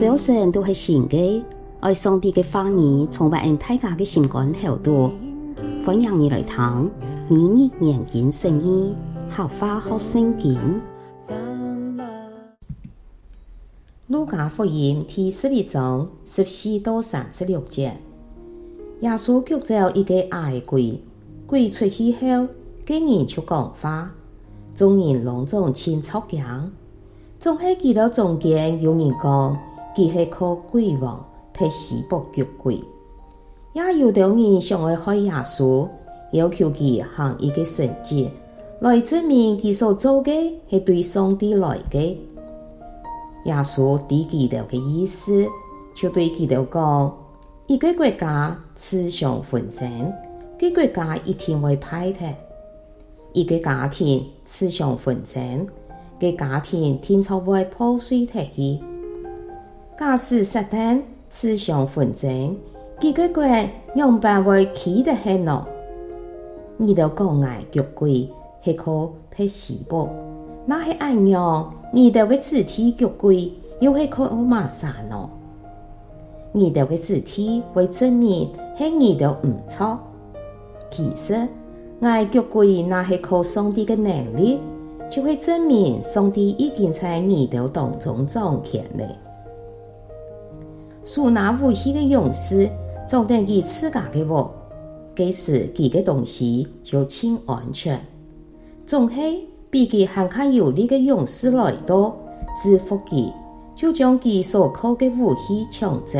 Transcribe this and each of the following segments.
早晨都是新的，爱上帝的话语充满大家的心肝头度。欢迎你来听，每日研经圣经，好花好圣经。路加福音第十一章十四到三十六节，耶稣叫做一个矮鬼，鬼出去后，给人就讲话，众人拢总亲触惊。总系记得中间有人讲，佢系靠鬼王撇死卜捉鬼，也有的人想要害耶稣，要求佢行一个神迹，来证明佢所做嘅系对上帝来嘅。耶稣知佢哋嘅意思，就对佢哋讲：一个国家雌雄纷争，个国家一定会败退；一个家庭雌雄纷争。个家庭天朝会破碎脱去，假使撒旦雌雄纷争，几个国用办会起得很咯。你都讲爱捉鬼，系靠撇死卜，那系按样？你哋嘅肢体捉鬼，又系靠马啥咯？你哋嘅肢体会证明系你哋唔错，其实爱捉鬼，那系靠上帝嘅能力。就会证明上帝已经在你哋当中掌权了。手拿武器的勇士，总等佢自家嘅话，即使佢嘅东西就轻安全。总系比佢还较有力的勇士来到，制服佢，就将佢所靠的武器抢走，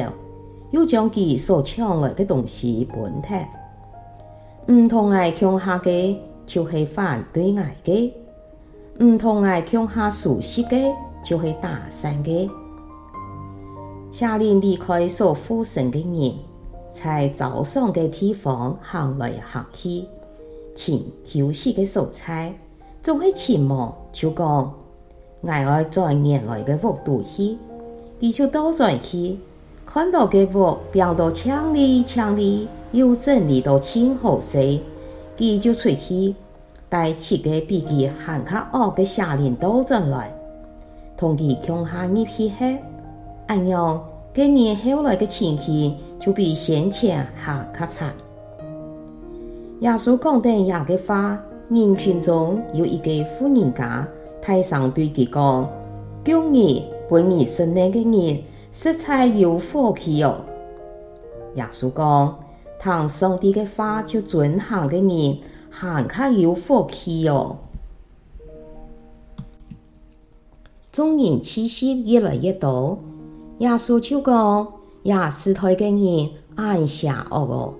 又将佢所抢来的东西分脱。唔同爱强下嘅，就系反对爱嘅。唔同爱强下熟悉嘅，就会打散嘅。下令离开所附身嘅人，在早上嘅地方行来行去，请休息嘅所在，总系前望就讲，爱爱在原来嘅屋度去，你就倒转去，看到嘅屋变到强力强力，又整理到清好些，佢就出去。带七个比佢还较恶嘅下令倒转来，同佢强下入去后，按样，今年后来嘅情形就比先前还较惨。耶稣讲等下嘅话，人群中有一个妇人家，台上对佢讲：今日本日生的嘅人，实在有福气哦。耶稣讲：唐上帝嘅话就准行嘅人。行卡有福气哦！众人气息越来越多，耶稣就讲：亚斯台嘅人爱邪恶哦！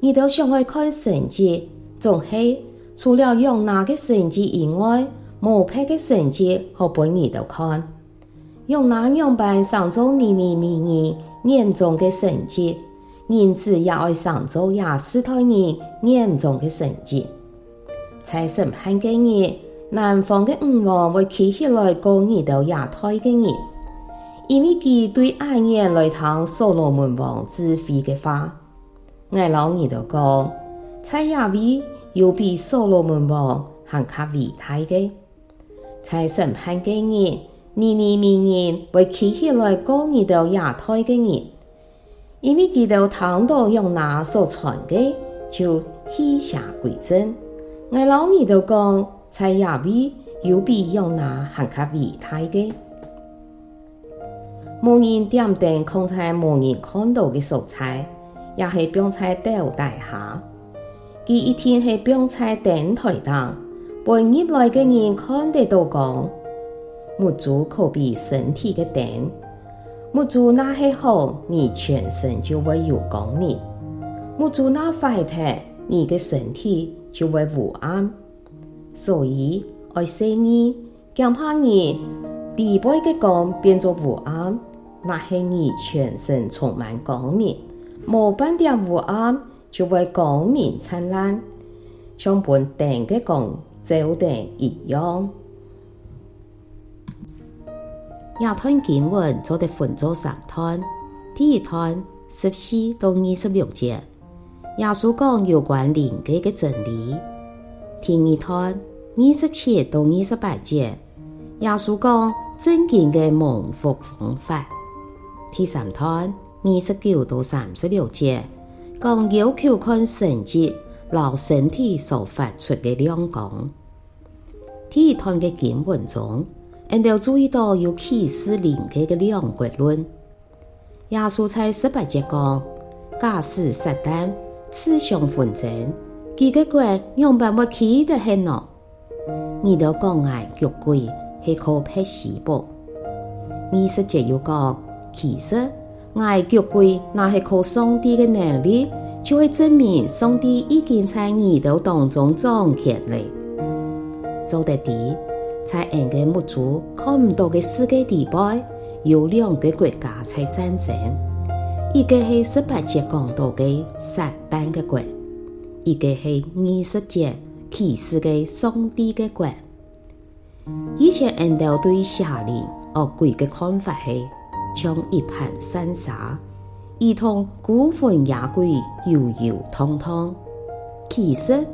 你都想爱看神迹，总系除了用那个神迹以外，无别个神迹好俾你都看。用那样办上周你你咪咪严重嘅神迹。因此也爱上做亚斯台人严重的神迹，在审判嘅日，南方的五王会起起来告你到亚太嘅人，因为佢对暗夜来听所罗门王指挥嘅话。我老二就讲，在亚位有比所罗门王还较伟大嘅，在审判嘅日，你你明年会起起来告你到亚太嘅人。因为佢哋听到用那所传嘅，就以邪归真。我老二就讲，在亚位有比用那还较伟大嘅。无人点灯，空在无人看到嘅所在，也系放在吊带下。佢一天系放在灯台上，被入来嘅人看得都讲，木主可比身体嘅灯。木主那系好，你全身就会有光明；木主那坏掉，你嘅身体就会乌暗。所以爱生你，惊怕你离背嘅光变作乌暗，那系你全身充满光明，无半点乌暗就会光明灿烂，像本灯嘅光照灯一样。亚团经文做得分做三段，第一段十四到二十六节，耶稣讲有关灵界嘅真理；第二段二十七到二十八节，耶稣讲正经嘅蒙福方法；第三段二十九到三十六节，讲要求看神迹，老身体所发出的亮光。第一段嘅经文中，人哋注意到有启示灵嘅嘅两国论。耶稣在十八节讲，假使撒旦自相纷争，几个国用办法起得很咯。你都讲爱脚鬼系可撇死啵？二十节又讲，其实爱脚鬼那系靠上帝嘅能力，就会证明上帝已经在耳朵当中掌权了。做得啲，在人嘅目睭看唔到嘅世界地带。有两个国家在战争，一个是十八节讲到的撒旦的国，一个是二十节启示的上帝的国。以前人都对邪灵恶鬼的看法是，像一盘散沙，如同孤魂野鬼摇摇晃晃。其实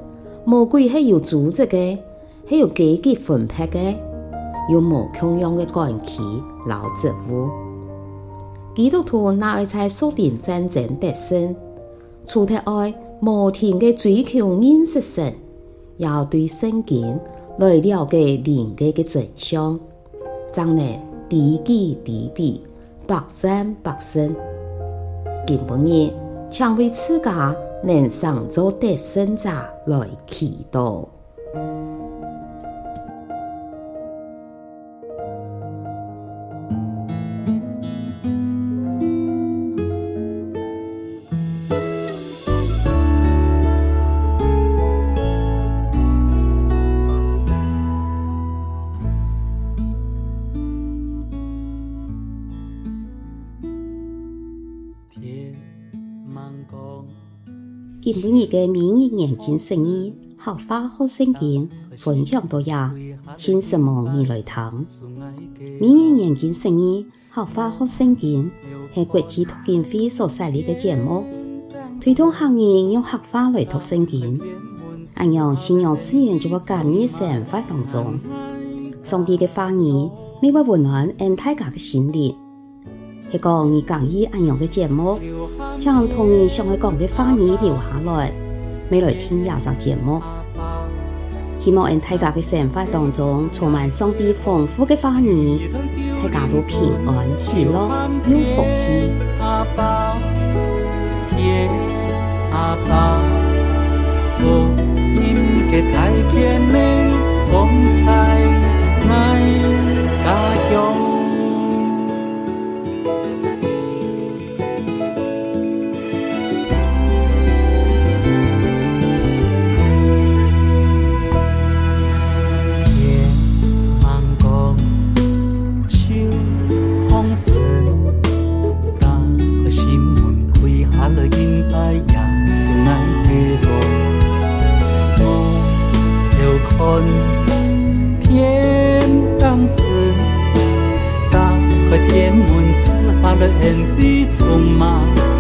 魔鬼是有组织的，是有阶级分配的。有无穷样的关系，老职务。基督徒哪会在锁定战争得胜？除了爱无停的追求认识神，要对圣经来了解灵界的真相，才能知己知彼，百战百胜。今晡日，请为自家能上做得胜者来祈祷。今晡日嘅明日研经释义，客话学圣经分享到呀，请什么你来听？明日研经释义，客话学圣经系国际读经会所设立嘅节目，推动客人用客话来读圣经，按样信仰自然就会感染生活当中。上帝嘅话语，每晚温暖俺大家嘅心灵。系讲你讲意按样的节目，将同你想要讲嘅话语留下来，未来听廿集节目。希望喺大家嘅生活当中充满上帝丰富嘅话语，大家都平安喜乐有福气。阿爸，天阿爸，福音嘅太甜天地匆忙。